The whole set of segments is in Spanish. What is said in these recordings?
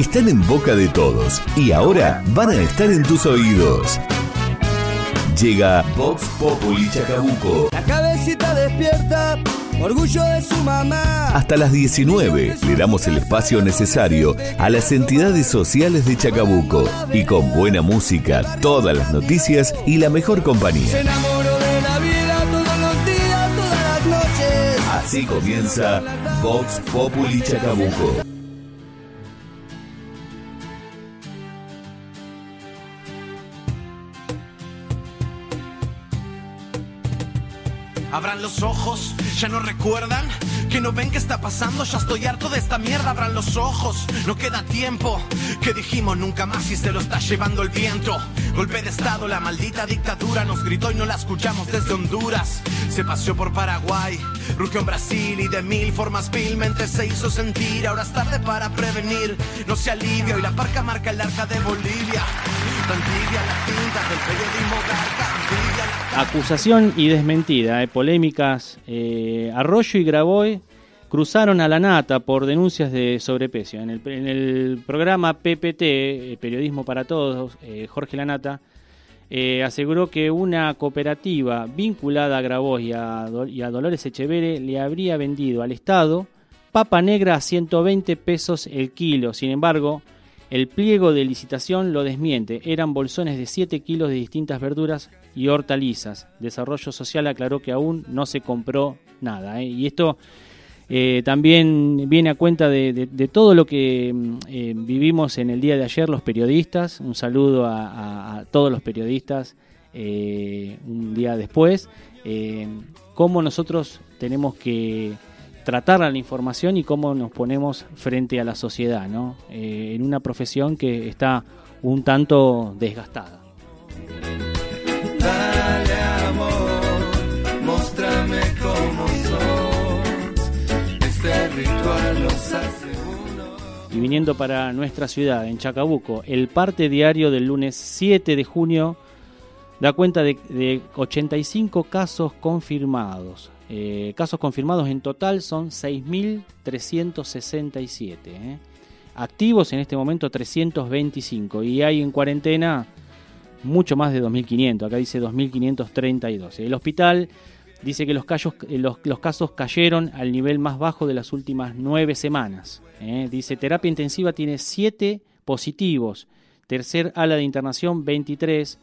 están en boca de todos y ahora van a estar en tus oídos. Llega Vox Populi Chacabuco. La cabecita despierta, orgullo de su mamá. Hasta las 19 le damos el espacio necesario a las entidades sociales de Chacabuco y con buena música, todas las noticias y la mejor Se compañía. enamoró de la vida todos los días, todas las noches. Así comienza Vox Populi Chacabuco. Abran los ojos, ya no recuerdan que no ven qué está pasando, ya estoy harto de esta mierda. Abran los ojos, no queda tiempo. Que dijimos nunca más y se lo está llevando el viento. Golpe de estado, la maldita dictadura nos gritó y no la escuchamos desde Honduras. Se paseó por Paraguay, rugió en Brasil y de mil formas vilmente se hizo sentir. Ahora es tarde para prevenir, no se alivia y la parca marca el arca de Bolivia. Tan tibia la tinta del periodismo garca, Acusación y desmentida, eh, polémicas. eh, Arroyo y Graboy cruzaron a la nata por denuncias de sobrepeso. En el, programa PPT, eh, Periodismo para Todos, Jorge Lanata aseguró que una cooperativa vinculada a Grabois y a, y a Dolores Echeverre le habría vendido al Estado papa negra a 120 pesos el kilo. Sin embargo, el pliego de licitación lo desmiente. Eran bolsones de 7 kilos de distintas verduras y hortalizas. Desarrollo Social aclaró que aún no se compró nada. ¿eh? Y esto eh, también viene a cuenta de, todo lo que mm, eh, vivimos en el día de ayer los periodistas. Un saludo a, a- todos los periodistas un día después. Cómo nosotros tenemos que tratar la información y cómo nos ponemos frente a la sociedad, ¿no? Eh, en una profesión que está un tanto desgastada. Dale amor, mostrame cómo sos. Este ritual nos hace uno. Y viniendo para nuestra ciudad, en Chacabuco, el parte diario del lunes 7 de junio da cuenta de, de 85 casos confirmados. Eh, casos confirmados en total son 6.367. ¿eh? Activos en este momento 325 y hay en cuarentena mucho más de 2.500. Acá dice 2.532. El hospital dice que eh, los casos cayeron al nivel más bajo de las últimas nueve semanas. ¿eh? Dice terapia intensiva tiene 7 positivos. Tercer ala de internación 23.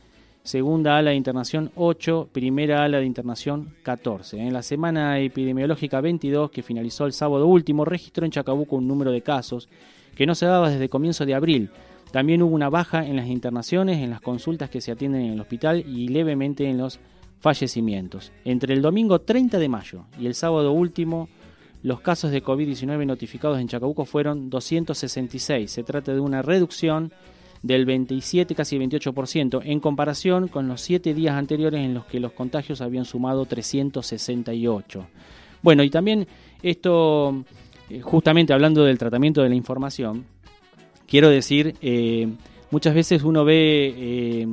Segunda ala de internación 8, primera ala de internación 14. En la semana epidemiológica 22, que finalizó el sábado último, registró en Chacabuco un número de casos que no se daba desde comienzo de abril. También hubo una baja en las internaciones, en las consultas que se atienden en el hospital y levemente en los fallecimientos. Entre el domingo 30 de mayo y el sábado último, los casos de COVID-19 notificados en Chacabuco fueron 266. Se trata de una reducción del 27, casi 28%, en comparación con los siete días anteriores en los que los contagios habían sumado 368. Bueno, y también esto, eh, justamente hablando del tratamiento de la información, quiero decir, eh, muchas veces uno ve eh,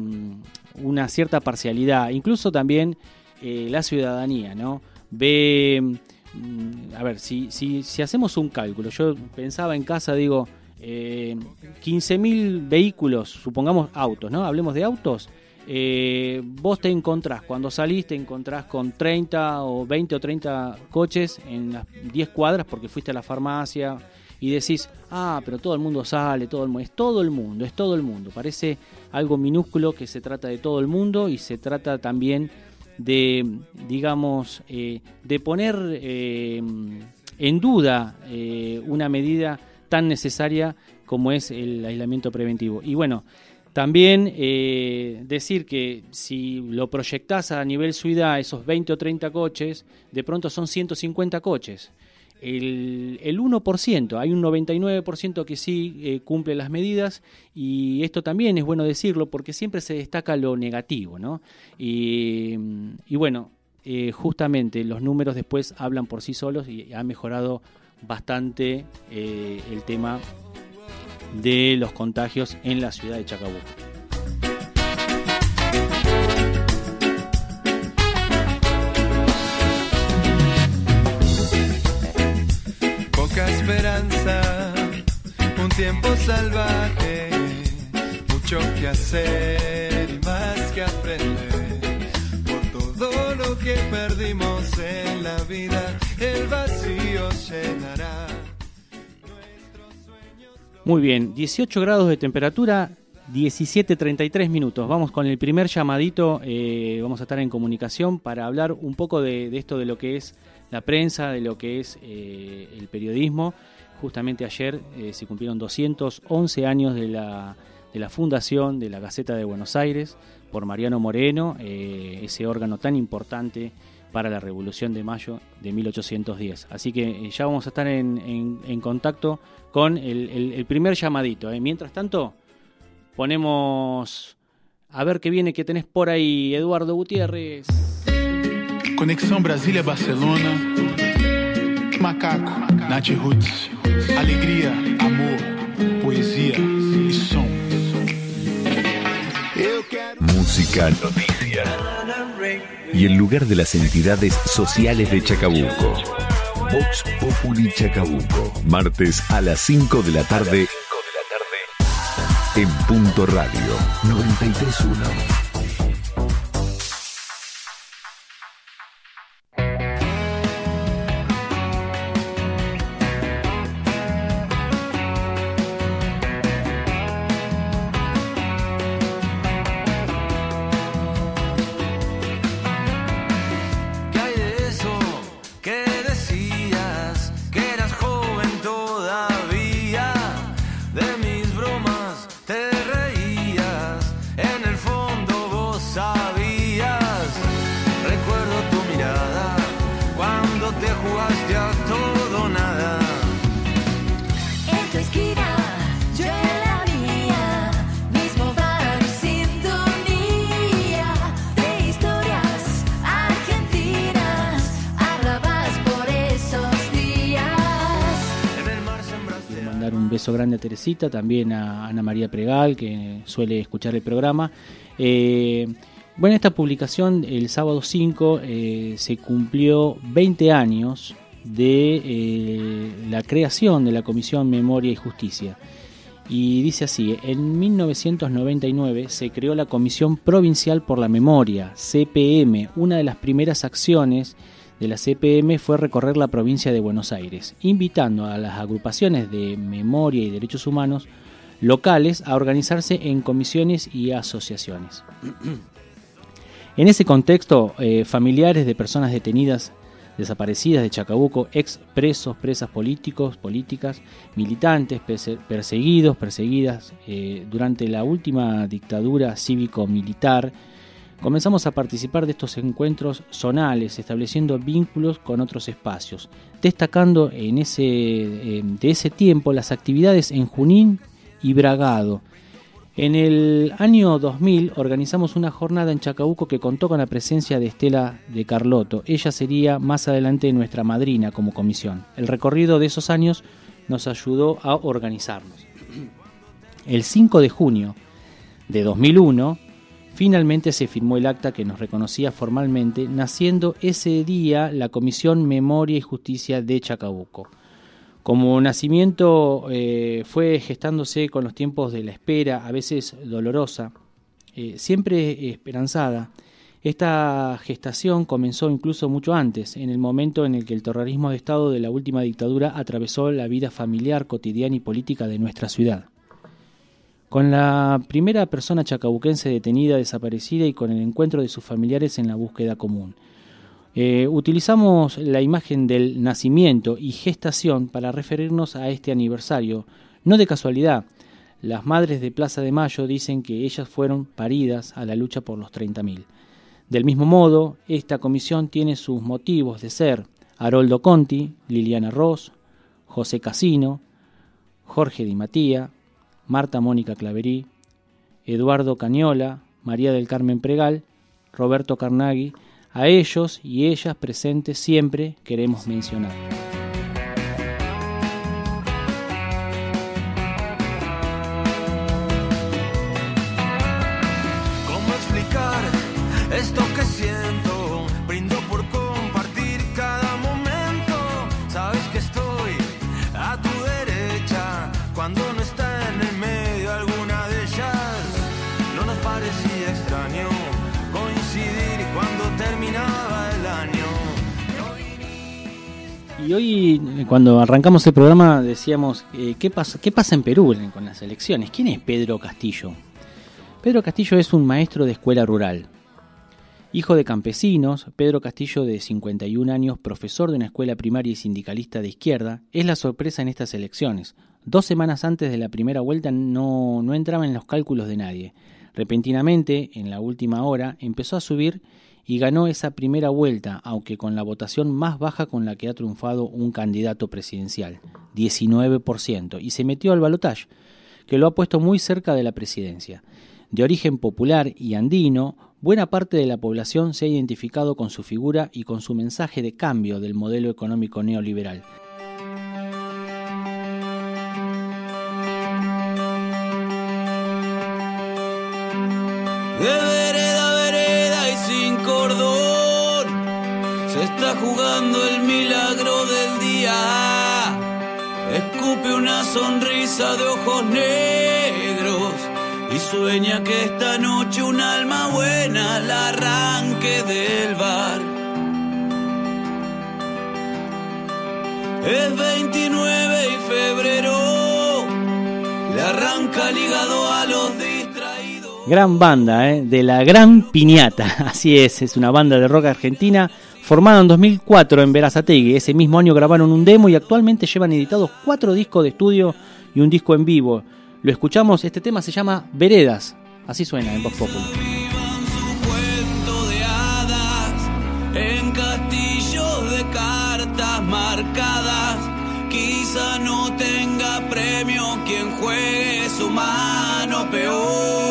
una cierta parcialidad, incluso también la ciudadanía, ¿no? Ve, mm, a ver, si, si, si hacemos un cálculo, yo pensaba en casa, digo, eh, 15.000 vehículos, supongamos autos, ¿no? Hablemos de autos. eh, vos te encontrás, cuando salís te encontrás con 30 o 20 o 30 coches en las 10 cuadras porque fuiste a la farmacia y decís, ah, pero todo el mundo sale, todo el mundo, es todo el mundo, es todo el mundo. Parece algo minúsculo que se trata de todo el mundo y se trata también de, digamos, eh, de poner eh, en duda una medida tan necesaria como es el aislamiento preventivo. Y bueno, también eh, decir que si lo proyectás a nivel ciudad, esos 20 o 30 coches, de pronto son 150 coches. El, el 1%, hay un 99% que sí eh, cumple las medidas y esto también es bueno decirlo porque siempre se destaca lo negativo, ¿no? Y, y bueno, eh, justamente los números después hablan por sí solos y ha mejorado bastante eh, el tema de los contagios en la ciudad de Chacabuco. Poca esperanza, un tiempo salvaje, mucho que hacer Muy bien, 18 grados de temperatura, 17.33 minutos. Vamos con el primer llamadito. eh, vamos a estar en comunicación para hablar un poco de, esto de lo que es la prensa, de lo que es eh, el periodismo. Justamente ayer eh, se cumplieron 211 años de la, de la fundación de la Gaceta de Buenos Aires por Mariano Moreno, eh, ese órgano tan importante para la Revolución de Mayo de 1810. Así que eh, ya vamos a estar en, en- en contacto con el, el- el primer llamadito. eh. Mientras tanto, ponemos a ver qué viene que tenés por ahí, Eduardo Gutiérrez. Conexão Brasília-Barcelona. Macaco, Nath Roots. Alegria, amor, poesia e som. Música, noticias y el lugar de las entidades sociales de Chacabuco. Vox Populi Chacabuco. Martes a las 5 de la tarde. En Punto Radio 931. Que decías? Beso grande a Teresita, también a Ana María Pregal, que suele escuchar el programa. Eh, bueno, esta publicación, el sábado 5, eh, se cumplió 20 años de eh, la creación de la Comisión Memoria y Justicia. Y dice así, en 1999 se creó la Comisión Provincial por la Memoria, CPM. Una de las primeras acciones de la CPM fue recorrer la provincia de Buenos Aires, invitando a las agrupaciones de memoria y derechos humanos locales a organizarse en comisiones y asociaciones. En ese contexto, eh, familiares de personas detenidas, desaparecidas de Chacabuco, ex presos, presas políticos, políticas, militantes, perse- perseguidos, perseguidas eh, durante la última dictadura cívico-militar, comenzamos a participar de estos encuentros zonales, estableciendo vínculos con otros espacios, destacando en ese, eh, de ese tiempo las actividades en Junín y Bragado, en el año 2000 organizamos una jornada en Chacabuco que contó con la presencia de Estela de Carlotto. Ella sería más adelante nuestra madrina como comisión. El recorrido de esos años nos ayudó a organizarnos. El 5 de junio de 2001 finalmente se firmó el acta que nos reconocía formalmente, naciendo ese día la Comisión Memoria y Justicia de Chacabuco. Como nacimiento eh, fue gestándose con los tiempos de la espera, a veces dolorosa, eh, siempre esperanzada. Esta gestación comenzó incluso mucho antes, en el momento en el que el terrorismo de Estado de la última dictadura atravesó la vida familiar, cotidiana y política de nuestra ciudad. Con la primera persona chacabuquense detenida, desaparecida y con el encuentro de sus familiares en la búsqueda común. Eh, utilizamos la imagen del nacimiento y gestación para referirnos a este aniversario, no de casualidad. Las madres de Plaza de Mayo dicen que ellas fueron paridas a la lucha por los 30.000. Del mismo modo, esta comisión tiene sus motivos de ser Haroldo Conti, Liliana Ross, José Casino, Jorge Di Matía, Marta Mónica Claverí, Eduardo Cañola, María del Carmen Pregal, Roberto Carnaghi, a ellos y ellas presentes siempre queremos mencionar. Y hoy, eh, cuando arrancamos el programa, decíamos, eh, ¿qué, pasa, ¿qué pasa en Perú con las elecciones? ¿Quién es Pedro Castillo? Pedro Castillo es un maestro de escuela rural. Hijo de campesinos, Pedro Castillo, de 51 años, profesor de una escuela primaria y sindicalista de izquierda, es la sorpresa en estas elecciones. Dos semanas antes de la primera vuelta no, no entraba en los cálculos de nadie. Repentinamente, en la última hora, empezó a subir y ganó esa primera vuelta, aunque con la votación más baja con la que ha triunfado un candidato presidencial, 19%, y se metió al balotaje, que lo ha puesto muy cerca de la presidencia. De origen popular y andino, buena parte de la población se ha identificado con su figura y con su mensaje de cambio del modelo económico neoliberal. Cordón se está jugando el milagro del día. Escupe una sonrisa de ojos negros y sueña que esta noche un alma buena la arranque del bar. Es 29 y febrero, le arranca ligado a los distraídos. Gran banda, ¿eh? de la Gran Piñata. Así es, es una banda de rock argentina formada en 2004 en Verazategui. Ese mismo año grabaron un demo y actualmente llevan editados cuatro discos de estudio y un disco en vivo. Lo escuchamos, este tema se llama Veredas. Así suena en Vox Populi. Marcadas. Quizá no tenga premio quien juegue su mano peor.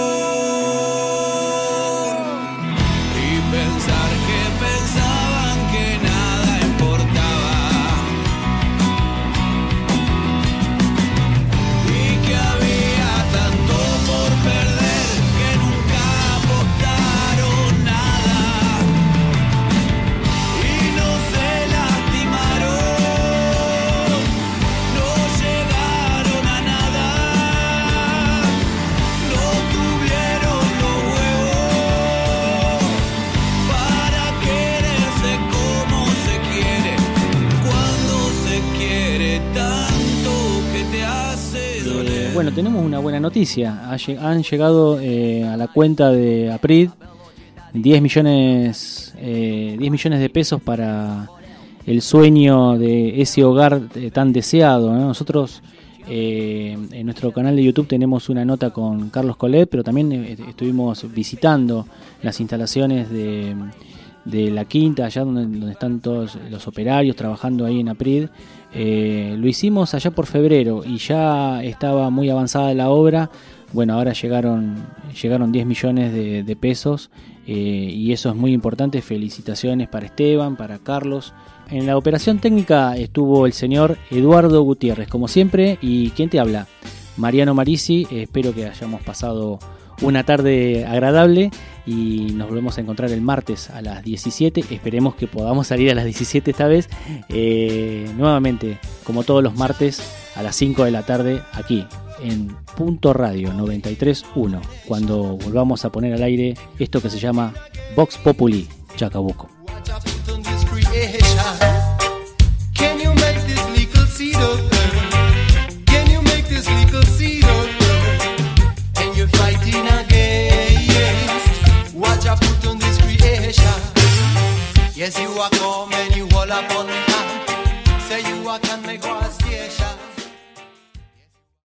Tenemos una buena noticia. Han llegado eh, a la cuenta de APRID 10 millones, eh, 10 millones de pesos para el sueño de ese hogar eh, tan deseado. ¿no? Nosotros eh, en nuestro canal de YouTube tenemos una nota con Carlos Colet, pero también eh, estuvimos visitando las instalaciones de, de la quinta, allá donde, donde están todos los operarios trabajando ahí en APRID. Eh, lo hicimos allá por febrero y ya estaba muy avanzada la obra. Bueno, ahora llegaron, llegaron 10 millones de, pesos eh, y eso es muy importante. Felicitaciones para Esteban, para Carlos. En la operación técnica estuvo el señor Eduardo Gutiérrez, como siempre. ¿Y quién te habla? Mariano Marisi. Espero que hayamos pasado una tarde agradable y nos volvemos a encontrar el martes a las 17. Esperemos que podamos salir a las 17 esta vez. Eh, nuevamente, como todos los martes, a las 5 de la tarde aquí en Punto Radio 93.1, cuando volvamos a poner al aire esto que se llama Vox Populi Chacabuco.